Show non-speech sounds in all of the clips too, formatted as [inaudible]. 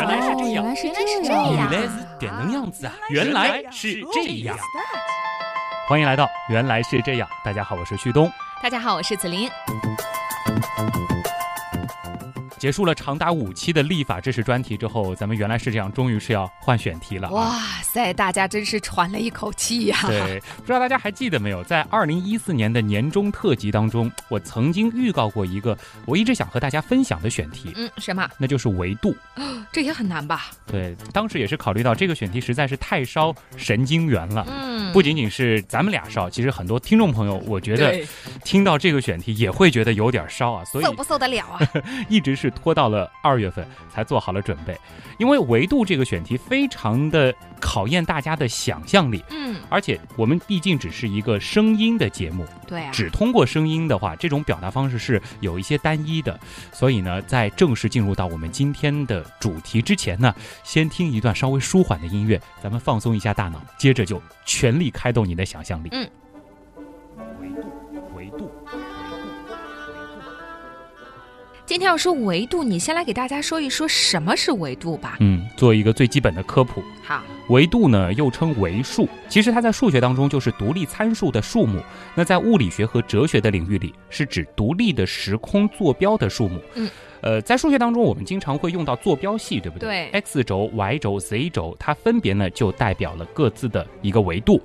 原来是这样，原来是原来是这样，原来是点能样子啊！原来是这样。欢迎来到《原来是这样》，大家好，我是旭东。大家好，我是子琳。结束了长达五期的立法知识专题之后，咱们原来是这样，终于是要换选题了、啊。哇塞，大家真是喘了一口气呀、对，[laughs] 不知道大家还记得没有，在二零一四年的年终特辑当中，我曾经预告过一个我一直想和大家分享的选题，嗯，什么？那就是维度。[gasps] 这也很难吧？对，当时也是考虑到这个选题实在是太烧神经元了。嗯，不仅仅是咱们俩烧，其实很多听众朋友，我觉得听到这个选题也会觉得有点烧啊，所以受不受得了啊？[laughs] 一直是拖到了二月份才做好了准备。因为维度这个选题非常的考验大家的想象力，嗯，而且我们毕竟只是一个声音的节目，对啊，只通过声音的话，这种表达方式是有一些单一的。所以呢，在正式进入到我们今天的主题之前呢，先听一段稍微舒缓的音乐，咱们放松一下大脑，接着就全力开动你的想象力。嗯，今天要说维度，你先来给大家说一说什么是维度吧。嗯，做一个最基本的科普。好，维度呢，又称维数，其实它在数学当中就是独立参数的数目。那在物理学和哲学的领域里，是指独立的时空坐标的数目。嗯，呃，在数学当中，我们经常会用到坐标系，对不对？对，x 轴、y 轴、z 轴，它分别呢就代表了各自的一个维度。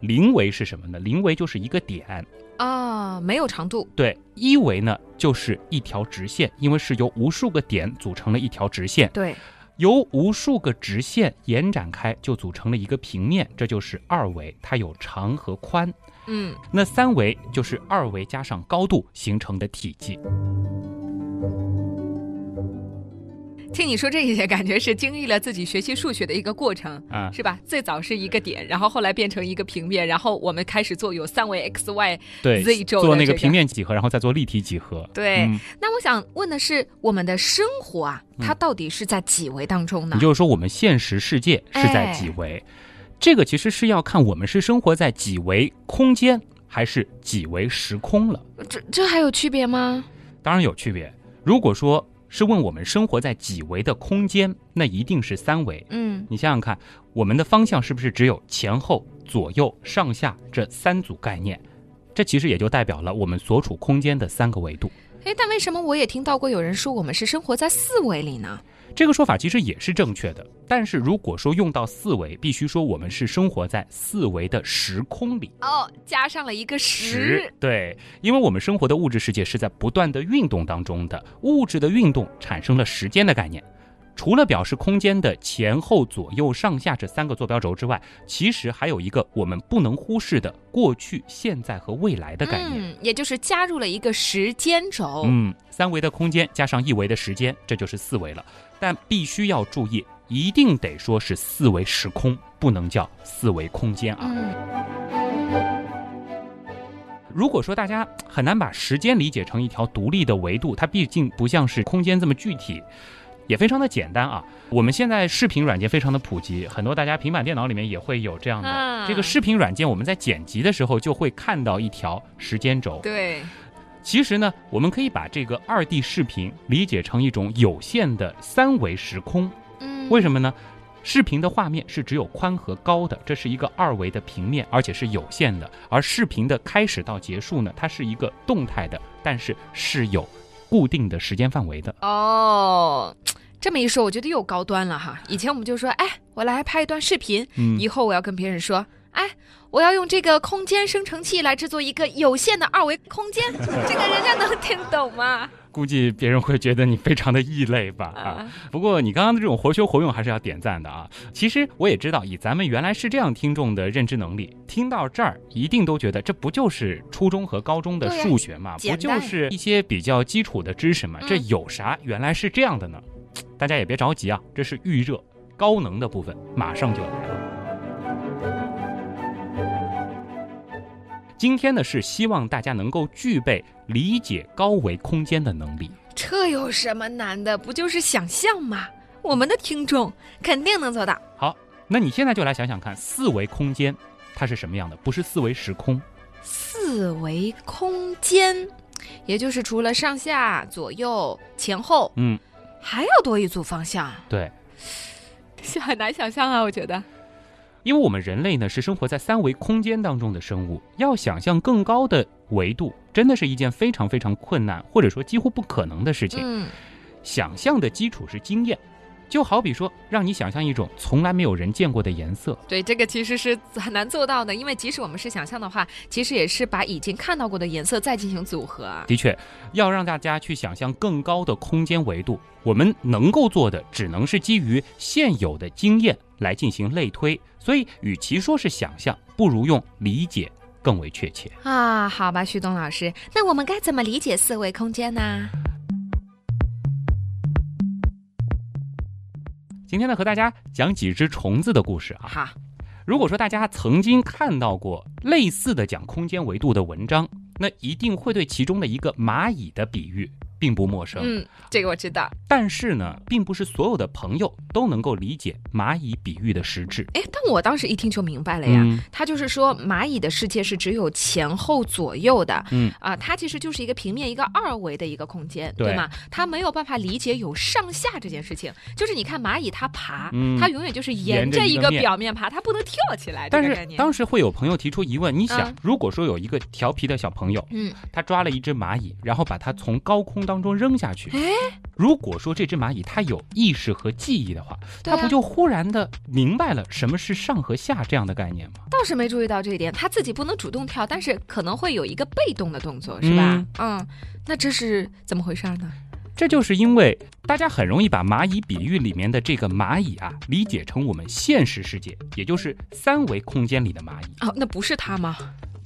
零维是什么呢？零维就是一个点。啊，没有长度。对，一维呢就是一条直线，因为是由无数个点组成了一条直线。对，由无数个直线延展开，就组成了一个平面，这就是二维，它有长和宽。嗯，那三维就是二维加上高度形成的体积。听你说这些，感觉是经历了自己学习数学的一个过程。啊，是吧？最早是一个点，然后后来变成一个平面，然后我们开始做有三维 x y z 轴的做那个这个平面几何，然后再做立体几何。对，嗯那我想问的是，我们的生活啊，它到底是在几维当中呢？也就是说，我们现实世界是在哎几维？这个其实是要看我们是生活在几维空间还是几维时空了。这这还有区别吗？当然有区别。如果说是问我们生活在几维的空间，那一定是三维。嗯，你想想看，我们的方向是不是只有前后、左右、上下这三组概念？这其实也就代表了我们所处空间的三个维度。哎，但为什么我也听到过有人说我们是生活在四维里呢？这个说法其实也是正确的，但是如果说用到四维，必须说我们是生活在四维的时空里。哦，加上了一个时。对，因为我们生活的物质世界是在不断的运动当中的，物质的运动产生了时间的概念。除了表示空间的前后左右上下这三个坐标轴之外，其实还有一个我们不能忽视的过去、现在和未来的概念。嗯，也就是加入了一个时间轴。嗯，三维的空间加上一维的时间，这就是四维了。但必须要注意，一定得说是四维时空，不能叫四维空间啊。嗯如果说大家很难把时间理解成一条独立的维度，它毕竟不像是空间这么具体，也非常的简单啊。我们现在视频软件非常的普及，很多大家平板电脑里面也会有这样的、嗯这个视频软件，我们在剪辑的时候就会看到一条时间轴。对，其实呢，我们可以把这个二 D 视频理解成一种有限的三维时空。嗯，为什么呢？视频的画面是只有宽和高的，这是一个二维的平面，而且是有限的。而视频的开始到结束呢，它是一个动态的，但是是有固定的时间范围的。哦，这么一说，我觉得又高端了哈。以前我们就说，哎，我来拍一段视频，嗯以后我要跟别人说，哎，我要用这个空间生成器来制作一个有限的二维空间，这个人家能听懂吗？估计别人会觉得你非常的异类吧啊。啊，不过你刚刚的这种活学活用还是要点赞的啊。其实我也知道，以咱们原来是这样听众的认知能力，听到这儿一定都觉得这不就是初中和高中的数学嘛，不就是一些比较基础的知识嘛？嗯这有啥原来是这样的呢？大家也别着急啊，这是预热，高能的部分马上就来了。今天呢是希望大家能够具备理解高维空间的能力。这有什么难的？不就是想象吗？我们的听众肯定能做到。好，那你现在就来想想看，四维空间它是什么样的？不是四维时空。四维空间，也就是除了上下、左右、前后，嗯，还要多一组方向。对，是 [laughs] 很难想象啊，我觉得。因为我们人类呢是生活在三维空间当中的生物，要想象更高的维度，真的是一件非常非常困难，或者说几乎不可能的事情。嗯，想象的基础是经验，就好比说，让你想象一种从来没有人见过的颜色。对，这个其实是很难做到的，因为即使我们是想象的话，其实也是把已经看到过的颜色再进行组合。的确，要让大家去想象更高的空间维度，我们能够做的只能是基于现有的经验来进行类推。所以，与其说是想象，不如用理解更为确切啊。好吧，旭东老师，那我们该怎么理解四维空间呢？今天呢，和大家讲几只虫子的故事啊。好，如果说大家曾经看到过类似的讲空间维度的文章，那一定会对其中的一个蚂蚁的比喻。并不陌生，嗯，这个我知道。但是呢，并不是所有的朋友都能够理解蚂蚁比喻的实质。哎，但我当时一听就明白了呀。他就是说，蚂蚁的世界是只有前后左右的，嗯啊，它其实就是一个平面，一个二维的一个空间，对吗？它没有办法理解有上下这件事情。就是你看蚂蚁它爬，它永远就是沿着一个表面爬，它不能跳起来。但是当时会有朋友提出疑问，你想，如果说有一个调皮的小朋友，嗯，他抓了一只蚂蚁，然后把它从高空当当中扔下去，哎，如果说这只蚂蚁它有意识和记忆的话，它不就忽然的明白了什么是上和下这样的概念吗？倒是没注意到这一点，它自己不能主动跳，但是可能会有一个被动的动作，是吧？嗯，那这是怎么回事呢？这就是因为大家很容易把蚂蚁比喻里面的这个蚂蚁啊，理解成我们现实世界，也就是三维空间里的蚂蚁。哦，那不是它吗？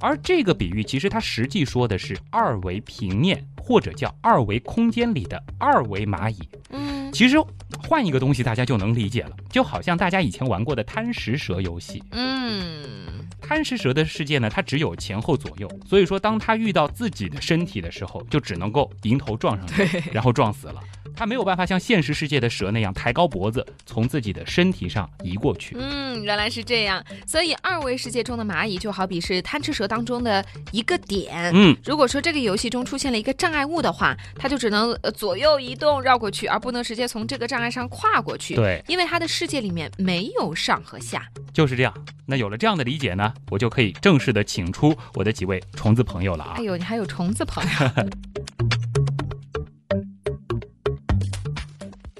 而这个比喻其实它实际说的是二维平面或者叫二维空间里的二维蚂蚁。嗯，其实换一个东西大家就能理解了，就好像大家以前玩过的贪食蛇游戏。嗯，贪食蛇的世界呢，它只有前后左右，所以说当它遇到自己的身体的时候，就只能够迎头撞上去，然后撞死了。它没有办法像现实世界的蛇那样抬高脖子，从自己的身体上移过去。嗯，原来是这样。所以二维世界中的蚂蚁就好比是贪吃蛇当中的一个点。嗯，如果说这个游戏中出现了一个障碍物的话，它就只能左右移动绕过去，而不能直接从这个障碍上跨过去。对，因为它的世界里面没有上和下。就是这样。那有了这样的理解呢，我就可以正式的请出我的几位虫子朋友了啊。哎呦，你还有虫子朋友。[laughs]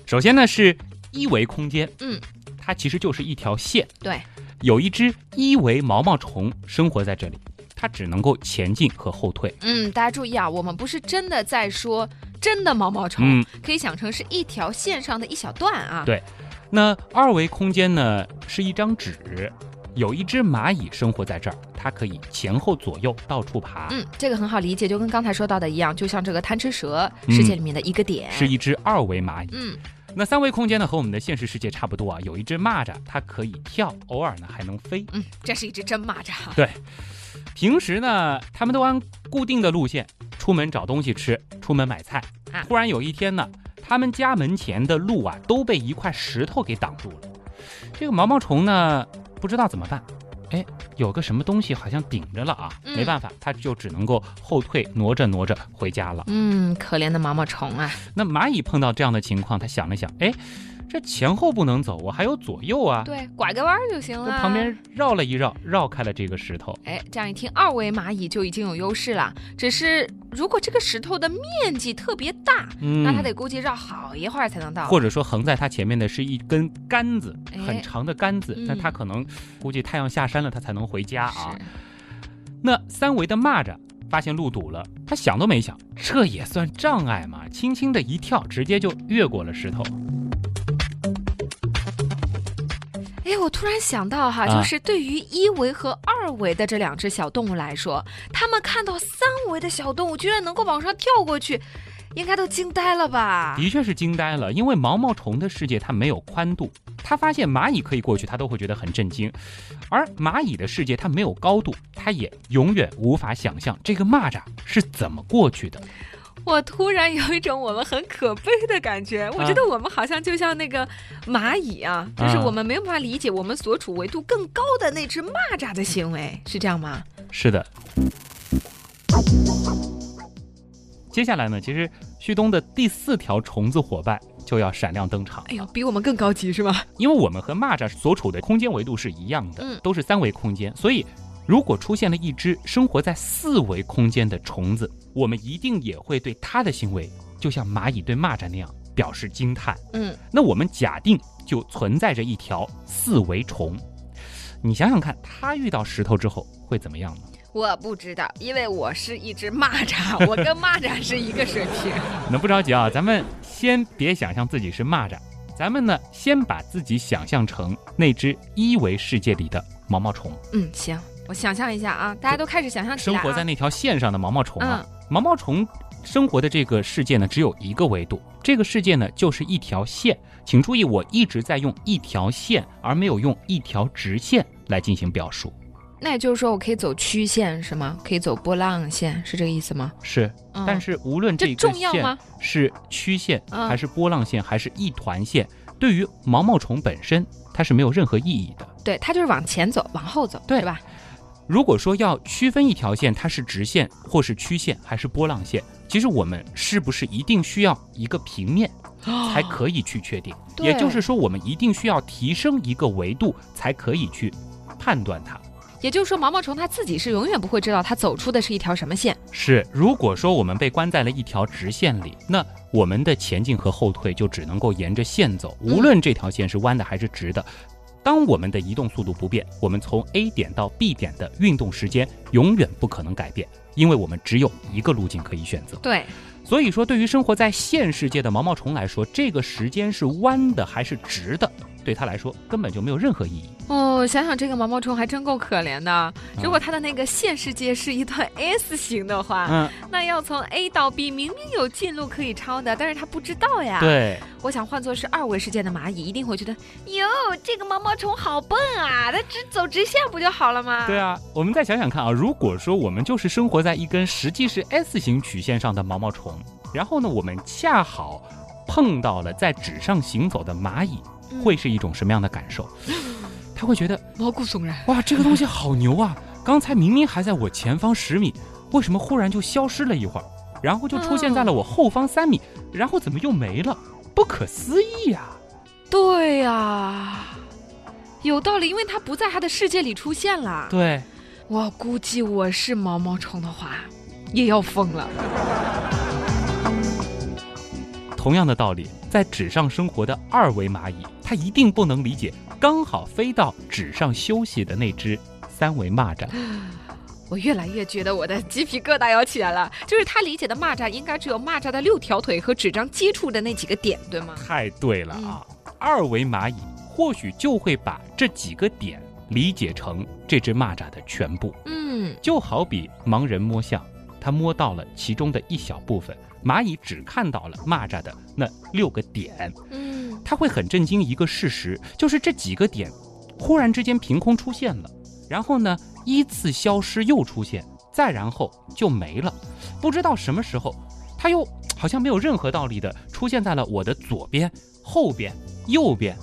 首先呢是一维空间，嗯，它其实就是一条线，对，有一只一维毛毛虫生活在这里，它只能够前进和后退。嗯，大家注意啊，我们不是真的在说真的毛毛虫，可以想成是一条线上的一小段啊。对，那二维空间呢是一张纸。有一只蚂蚁生活在这儿，它可以前后左右到处爬。嗯，这个很好理解，就跟刚才说到的一样，就像这个贪吃蛇世界里面的一个点，是一只二维蚂蚁。嗯，那三维空间呢，和我们的现实世界差不多啊。有一只蚂蚱，它可以跳，偶尔呢还能飞。嗯，这是一只真蚂蚱。对，平时呢，他们都按固定的路线出门找东西吃，出门买菜。啊，突然有一天呢，他们家门前的路啊都被一块石头给挡住了。这个毛毛虫呢？不知道怎么办，哎，有个什么东西好像顶着了啊，没办法，它就只能够后退，挪着挪着回家了。嗯，可怜的毛毛虫啊。那蚂蚁碰到这样的情况，它想了想，哎。这前后不能走，我还有左右啊。对，拐个弯就行了。旁边绕了一绕，绕开了这个石头。哎，这样一听，二维蚂蚁就已经有优势了。只是如果这个石头的面积特别大，那它得估计绕好一会儿才能到。或者说横在它前面的是一根杆子，很长的杆子，那它可能估计太阳下山了，它才能回家啊。那三维的蚂蚱发现路堵了，它想都没想，这也算障碍嘛？轻轻的一跳，直接就越过了石头。哎，我突然想到哈，就是对于一维和二维的这两只小动物来说，他们看到三维的小动物居然能够往上跳过去，应该都惊呆了吧？的确是惊呆了，因为毛毛虫的世界它没有宽度，它发现蚂蚁可以过去，它都会觉得很震惊；而蚂蚁的世界它没有高度，它也永远无法想象这个蚂蚱是怎么过去的。我突然有一种我们很可悲的感觉，我觉得我们好像就像那个蚂蚁啊，就是我们没有办法理解我们所处维度更高的那只蚂蚱的行为，是这样吗？是的。接下来呢，其实旭东的第四条虫子伙伴就要闪亮登场。哎呦，比我们更高级是吗？因为我们和蚂蚱所处的空间维度是一样的，嗯都是三维空间，所以如果出现了一只生活在四维空间的虫子，我们一定也会对它的行为，就像蚂蚁对蚂蚱那样表示惊叹。嗯，那我们假定就存在着一条四维虫，你想想看，它遇到石头之后会怎么样呢？我不知道，因为我是一只蚂蚱，我跟蚂蚱是一个水平。那不着急啊，咱们先别想象自己是蚂蚱，咱们呢先把自己想象成那只一维世界里的毛毛虫，嗯，行，我想象一下啊，大家都开始想象起来、啊。生活在那条线上的毛毛虫啊。嗯毛毛虫生活的这个世界呢，只有一个维度，这个世界呢就是一条线。请注意，我一直在用一条线，而没有用一条直线来进行表述。那也就是说，我可以走曲线是吗？可以走波浪线，是这个意思吗？是，嗯、但是无论这这个线重要吗？是曲线嗯还是波浪线还是一团线，对于毛毛虫本身它是没有任何意义的。对，它就是往前走，往后走，对是吧？如果说要区分一条线它是直线或是曲线还是波浪线，其实我们是不是一定需要一个平面才可以去确定？对也就是说，我们一定需要提升一个维度才可以去判断它。也就是说，毛毛虫它自己是永远不会知道它走出的是一条什么线。是，如果说我们被关在了一条直线里，那我们的前进和后退就只能够沿着线走，无论这条线是弯的还是直的。当我们的移动速度不变，我们从 A 点到 B 点的运动时间永远不可能改变，因为我们只有一个路径可以选择。对，所以说，对于生活在现世界的毛毛虫来说，这个时间是弯的还是直的，对他来说根本就没有任何意义。哦，想想这个毛毛虫还真够可怜的。如果它的那个现世界是一段 S 型的话，嗯，那要从 A 到 B 明明有近路可以抄的，但是它不知道呀。，对，我想换作是二维世界的蚂蚁，一定会觉得，哟，这个毛毛虫好笨啊，它直走直线不就好了吗？对啊，我们再想想看啊，如果说我们就是生活在一根实际是 S 型曲线上的毛毛虫，然后呢，我们恰好碰到了在纸上行走的蚂蚁，嗯会是一种什么样的感受？[laughs] 他会觉得毛骨悚然。哇，这个东西好牛啊！[laughs] 刚才明明还在我前方十米，为什么忽然就消失了一会儿，然后就出现在了我后方三米，然后怎么又没了？不可思议呀、对呀、有道理，因为它不在他的世界里出现了。对，我估计我是毛毛虫的话，也要疯了。同样的道理，在纸上生活的二维蚂蚁，它一定不能理解刚好飞到纸上休息的那只三维蚂蚱。[gasps] 我越来越觉得我的鸡皮疙瘩要起来了。就是他理解的蚂蚱，应该只有蚂蚱的六条腿和纸张接触的那几个点，对吗？太对了啊！二维蚂蚁或许就会把这几个点理解成这只蚂蚱的全部，嗯，就好比盲人摸象，他摸到了其中的一小部分，蚂蚁只看到了蚂蚱的那六个点，嗯，他会很震惊一个事实，就是这几个点忽然之间凭空出现了，然后呢依次消失又出现，再然后就没了，不知道什么时候，他又好像没有任何道理的出现在了我的左边、后边、右边，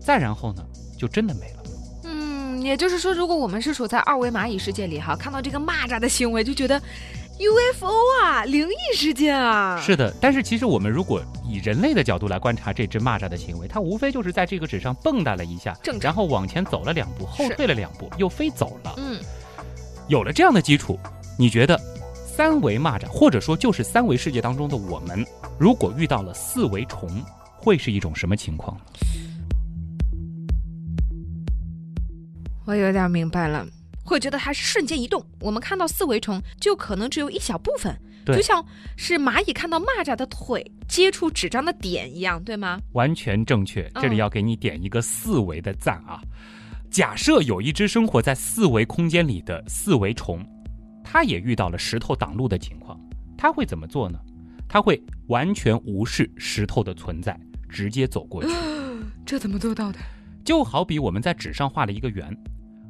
再然后呢就真的没了。嗯，也就是说，如果我们是处在二维蚂蚁世界里哈，看到这个蚂蚱的行为，就觉得 UFO 啊，灵异事件啊。是的，但是其实我们如果以人类的角度来观察这只蚂蚱的行为，它无非就是在这个纸上蹦跶了一下然后往前走了两步，后退了两步，又飞走了。嗯，有了这样的基础，你觉得三维蚂蚱，或者说就是三维世界当中的我们，如果遇到了四维虫，会是一种什么情况？我有点明白了。会觉得它是瞬间移动，我们看到四维虫就可能只有一小部分，就像是蚂蚁看到蚂蚱的腿接触纸张的点一样，对吗？完全正确，嗯这里要给你点一个四维的赞啊！假设有一只生活在四维空间里的四维虫，它也遇到了石头挡路的情况，它会怎么做呢？它会完全无视石头的存在，直接走过去。[gasps] 这怎么做到的？就好比我们在纸上画了一个圆，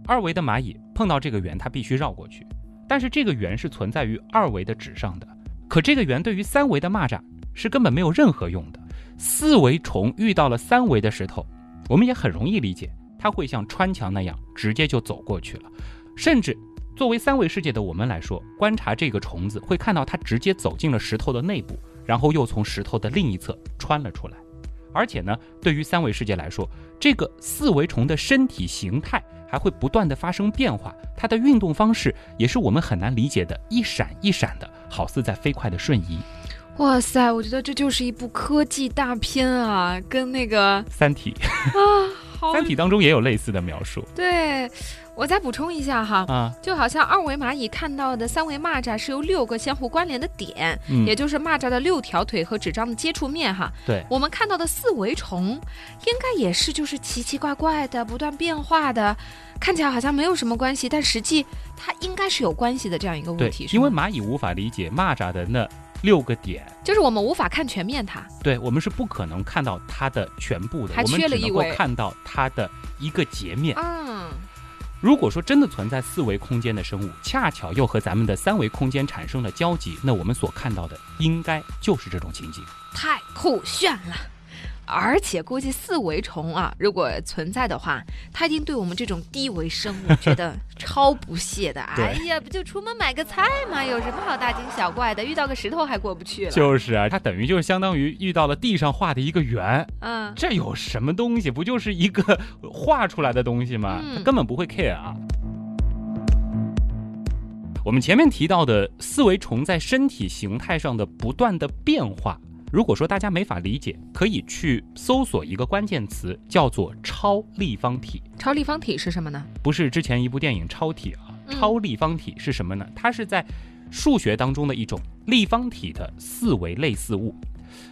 二维的蚂蚁碰到这个圆，它必须绕过去，但是这个圆是存在于二维的纸上的，可这个圆对于三维的蚂蚱是根本没有任何用的。四维虫遇到了三维的石头，我们也很容易理解，它会像穿墙那样直接就走过去了，甚至作为三维世界的我们来说，观察这个虫子，会看到它直接走进了石头的内部，然后又从石头的另一侧穿了出来。而且呢，对于三维世界来说，这个四维虫的身体形态还会不断的发生变化，它的运动方式也是我们很难理解的，一闪一闪的，好似在飞快的瞬移。哇塞，我觉得这就是一部科技大片啊，跟那个《三体》啊，好，《三体》当中也有类似的描述。对，我再补充一下哈，啊，就好像二维蚂蚁看到的三维蚂蚱是由六个相互关联的点，嗯也就是蚂蚱的六条腿和纸张的接触面哈。对，我们看到的四维虫，应该也是就是奇奇怪怪的、不断变化的，看起来好像没有什么关系，但实际它应该是有关系的这样一个物对体，，是因为蚂蚁无法理解蚂蚱的那六个点，就是我们无法看全面它。对我们是不可能看到它的全部的，我们只能够看到它的一个截面。嗯，如果说真的存在四维空间的生物，恰巧又和咱们的三维空间产生了交集，那我们所看到的应该就是这种情景。太酷炫了。而且估计四维虫啊，如果存在的话，它一定对我们这种低维生物觉得超不屑的。[laughs] 哎呀，不就出门买个菜吗？有什么好大惊小怪的？遇到个石头还过不去了。就是啊，它等于就是相当于遇到了地上画的一个圆，嗯，这有什么东西？不就是一个画出来的东西吗？嗯它根本不会 care 啊。我们前面提到的四维虫在身体形态上的不断的变化，如果说大家没法理解，可以去搜索一个关键词，叫做超立方体。超立方体是什么呢？不是之前一部电影《超体》啊，嗯超立方体是什么呢？它是在数学当中的一种立方体的四维类似物。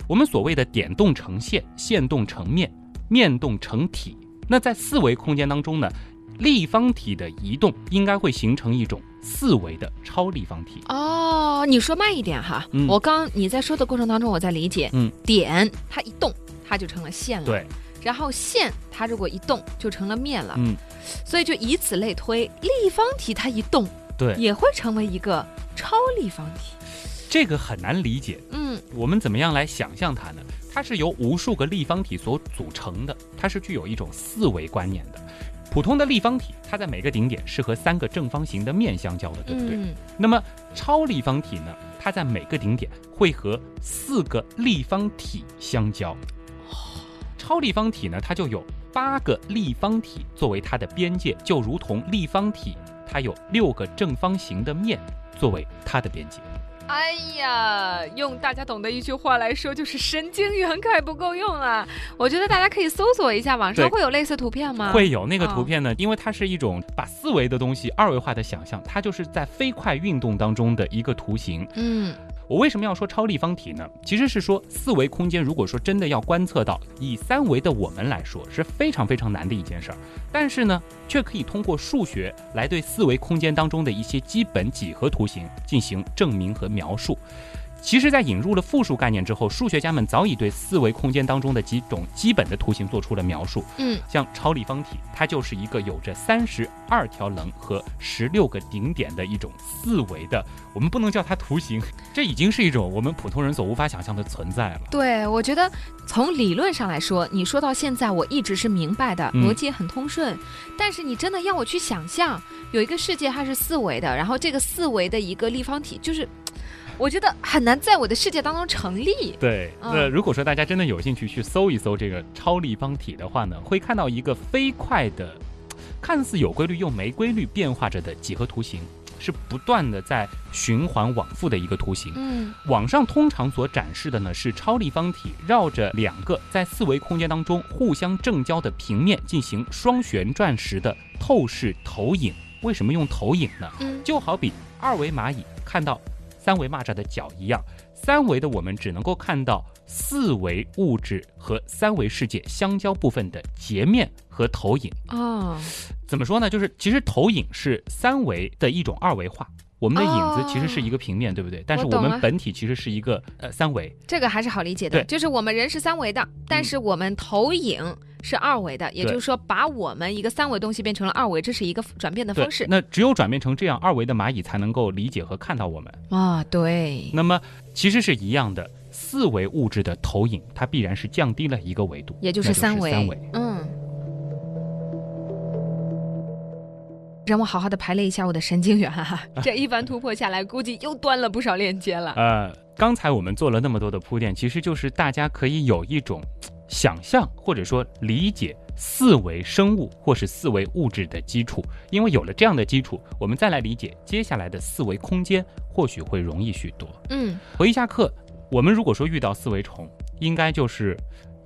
我们所谓的点动成线，线动成面，面动成体。那在四维空间当中呢，立方体的移动应该会形成一种四维的超立方体。哦，你说慢一点哈。嗯我刚你在说的过程当中，我在理解。嗯，点它一动，它就成了线了。。对，然后线它如果一动，就成了面了。嗯，所以就以此类推，立方体它一动，对，也会成为一个超立方体。这个很难理解。嗯我们怎么样来想象它呢？它是由无数个立方体所组成的，它是具有一种四维观念的。普通的立方体，它在每个顶点是和三个正方形的面相交的，对不对？嗯，那么超立方体呢？它在每个顶点会和四个立方体相交。超立方体呢，它就有八个立方体作为它的边界，就如同立方体它有六个正方形的面作为它的边界。哎呀，用大家懂的一句话来说，就是神经元还不够用了！我觉得大家可以搜索一下，网上会有类似图片吗？会有那个图哦片呢，因为它是一种把四维的东西二维化的想象，它就是在飞快运动当中的一个图形。嗯，我为什么要说超立方体呢？其实是说四维空间，如果说真的要观测到，以三维的我们来说是非常非常难的一件事儿，但是呢，却可以通过数学来对四维空间当中的一些基本几何图形进行证明和描述。其实，在引入了复数概念之后，数学家们早已对四维空间当中的几种基本的图形做出了描述。嗯，像超立方体，它就是一个有着三十二条棱和十六个顶点的一种四维的，我们不能叫它图形，这已经是一种我们普通人所无法想象的存在了。对，我觉得从理论上来说，你说到现在，我一直是明白的，嗯逻辑也很通顺。但是你真的要我去想象，有一个世界它是四维的，然后这个四维的一个立方体，就是我觉得很难在我的世界当中成立。对，嗯那如果说大家真的有兴趣去搜一搜这个超立方体的话呢，会看到一个飞快的，看似有规律又没规律变化着的几何图形，是不断的在循环往复的一个图形。嗯网上通常所展示的呢是超立方体绕着两个在四维空间当中互相正交的平面进行双旋转时的透视投影。为什么用投影呢？嗯就好比二维蚂蚁看到三维蚂蚱的脚一样，三维的我们只能够看到四维物质和三维世界相交部分的截面和投影。啊，怎么说呢？就是其实投影是三维的一种二维化。我们的影子其实是一个平面，对不对？但是我们本体其实是一个呃三维。这个还是好理解的，对就是我们人是三维的，但是我们投影是二维的，也就是说把我们一个三维东西变成了二维，这是一个转变的方式。那只有转变成这样，二维的蚂蚁才能够理解和看到我们。啊、对，那么其实是一样的，四维物质的投影，它必然是降低了一个维度，也就是三维。三维。嗯。让我好好的排列一下我的神经元哈、这一番突破下来，估计又端了不少链接了。呃，刚才我们做了那么多的铺垫，其实就是大家可以有一种想象或者说理解四维生物或是四维物质的基础。因为有了这样的基础，我们再来理解接下来的四维空间，或许会容易许多。嗯，回一下课，我们如果说遇到四维虫，应该就是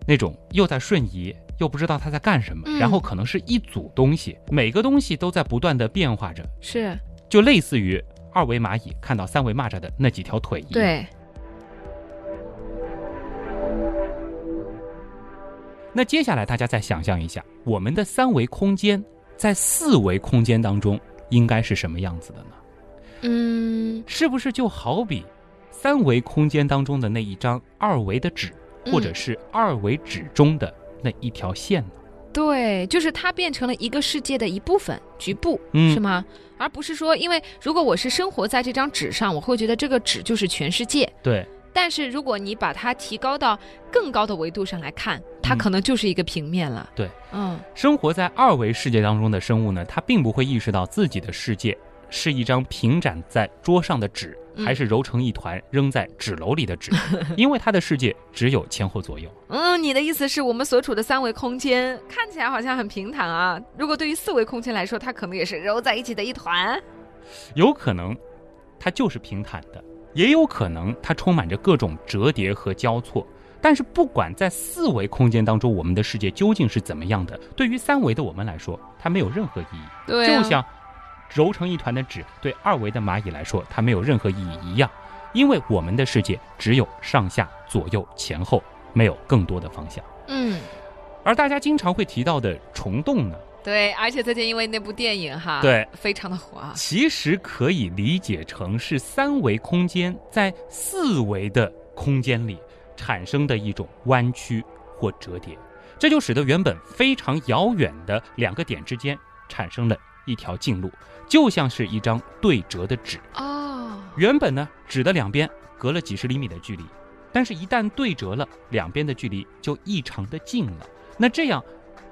那种又在瞬移，又不知道他在干什么，嗯然后可能是一组东西，每个东西都在不断的变化着，是就类似于二维蚂蚁看到三维蚂蚱的那几条腿一样。。对，那接下来大家再想象一下，我们的三维空间在四维空间当中应该是什么样子的呢？嗯，是不是就好比三维空间当中的那一张二维的纸，嗯或者是二维纸中的那一条线呢？对，就是它变成了一个世界的一部分、局部，嗯是吗？而不是说，因为如果我是生活在这张纸上，我会觉得这个纸就是全世界。对，但是如果你把它提高到更高的维度上来看，它嗯可能就是一个平面了。对，嗯，生活在二维世界当中的生物呢，它并不会意识到自己的世界是一张平展在桌上的纸，嗯还是揉成一团扔在纸篓里的纸，[laughs] 因为他的世界只有前后左右。嗯，你的意思是我们所处的三维空间看起来好像很平坦啊，如果对于四维空间来说，它可能也是揉在一起的一团。有可能它就是平坦的，也有可能它充满着各种折叠和交错。但是不管在四维空间当中，我们的世界究竟是怎么样的，对于三维的我们来说，它没有任何意义。对啊就像揉成一团的纸，对二维的蚂蚁来说，它没有任何意义一样。因为我们的世界只有上下左右前后，没有更多的方向。嗯，而大家经常会提到的虫洞呢，对，而且最近因为那部电影哈，对，非常的火啊。其实可以理解成是三维空间在四维的空间里产生的一种弯曲或折叠，这就使得原本非常遥远的两个点之间产生了一条近路，就像是一张对折的纸。哦，原本呢，纸的两边隔了几十厘米的距离，但是一旦对折了，两边的距离就异常的近了。那这样，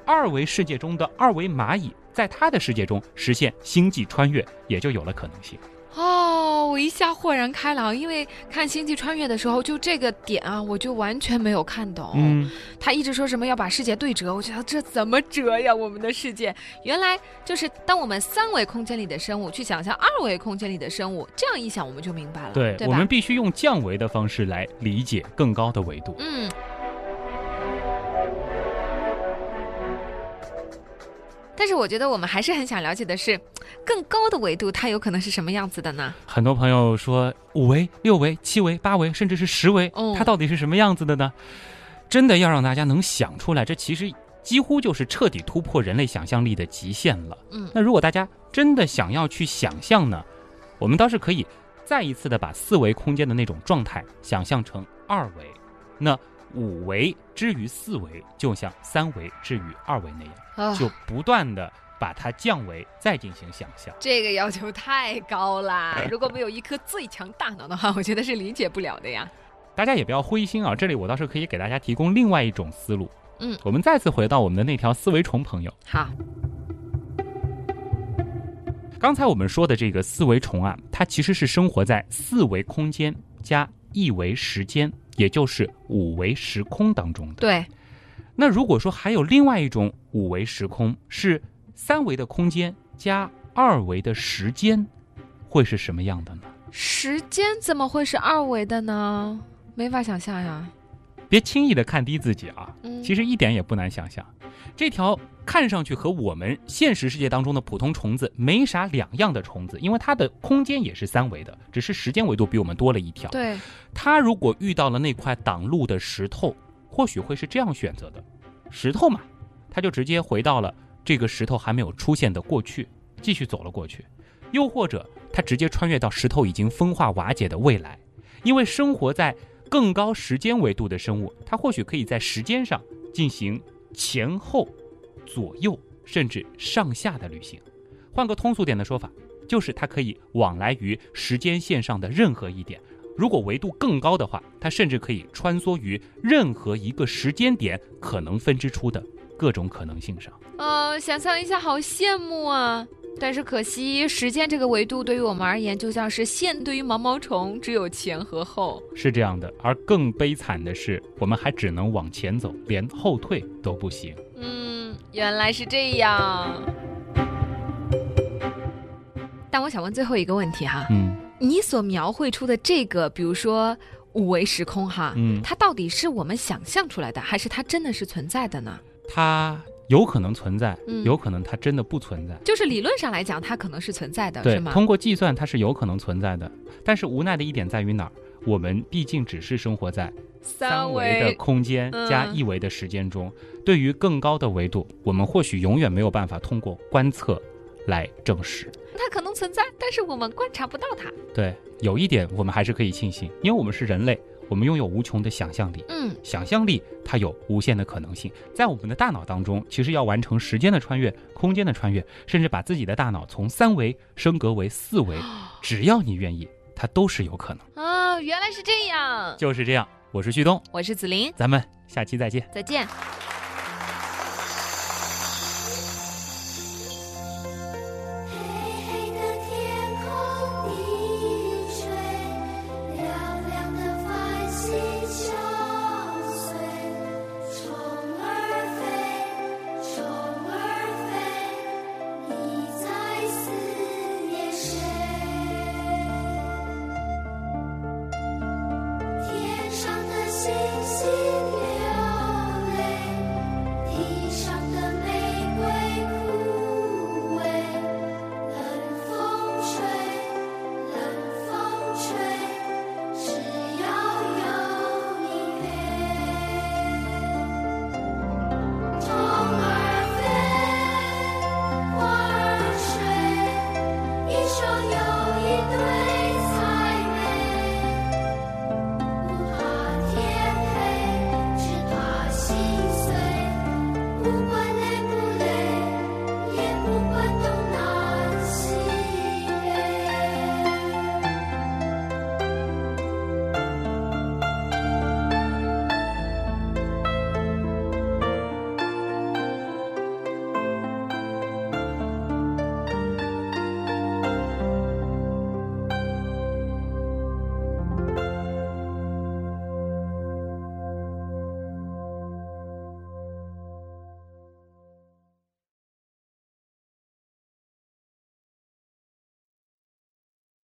二维世界中的二维蚂蚁在它的世界中实现星际穿越，也就有了可能性。哦，我一下豁然开朗，因为看《星际穿越》的时候，就这个点啊，我就完全没有看懂。嗯，他一直说什么要把世界对折，我觉得这怎么折呀？我们的世界原来就是当我们三维空间里的生物去想象二维空间里的生物，这样一想我们就明白了，对，对？我们必须用降维的方式来理解更高的维度。嗯。但是我觉得我们还是很想了解的是，[tsk] 更高的维度它有可能是什么样子的呢？很多朋友说五维、六维、七维、八维，甚至是十维，哦它到底是什么样子的呢？真的要让大家能想出来，这其实几乎就是彻底突破人类想象力的极限了。嗯那如果大家真的想要去想象呢，我们倒是可以再一次的把四维空间的那种状态想象成二维，那五维之于四维，就像三维之于二维那样。啊就不断的把它降维，再进行想象。这个要求太高啦！[laughs] 如果没有一颗最强大脑的话，我觉得是理解不了的呀。大家也不要灰心啊，这里我倒是可以给大家提供另外一种思路。嗯，我们再次回到我们的那条思维虫朋友。好，刚才我们说的这个四维虫啊，它其实是生活在四维空间加一维时间，也就是五维时空当中的。对，那如果说还有另外一种五维时空，是三维的空间加二维的时间，会是什么样的呢？时间怎么会是二维的呢？没法想象呀。别轻易的看低自己啊！嗯，其实一点也不难想象，这条看上去和我们现实世界当中的普通虫子没啥两样的虫子，因为它的空间也是三维的，只是时间维度比我们多了一条。对，它如果遇到了那块挡路的石头，或许会是这样选择的：石头嘛，它就直接回到了这个石头还没有出现的过去，继续走了过去；又或者它直接穿越到石头已经风化瓦解的未来，因为生活在更高时间维度的生物，它或许可以在时间上进行前后、左右甚至上下的旅行。换个通俗点的说法，就是它可以往来于时间线上的任何一点。如果维度更高的话，它甚至可以穿梭于任何一个时间点可能分支出的各种可能性上。呃，想象一下，好羡慕啊！但是可惜，时间这个维度对于我们而言，就像是线对于毛毛虫，只有前和后。是这样的，而更悲惨的是，我们还只能往前走，连后退都不行。嗯，原来是这样。但我想问最后一个问题哈，嗯你所描绘出的这个，比如说五维时空哈，嗯，它到底是我们想象出来的，还是它真的是存在的呢？它有可能存在，嗯有可能它真的不存在。就是理论上来讲，它可能是存在的，对是，吗？通过计算它是有可能存在的，但是无奈的一点在于哪儿？我们毕竟只是生活在三维的空间嗯加一维的时间中，对于更高的维度，我们或许永远没有办法通过观测来证实。它可能存在，但是我们观察不到它。对，有一点我们还是可以庆幸，因为我们是人类，我们拥有无穷的想象力。嗯，想象力它有无限的可能性，在我们的大脑当中，其实要完成时间的穿越、空间的穿越，甚至把自己的大脑从三维升格为四维，只要你愿意，它都是有可能。啊，原来是这样。就是这样，我是旭东，我是子林，咱们下期再见。再见。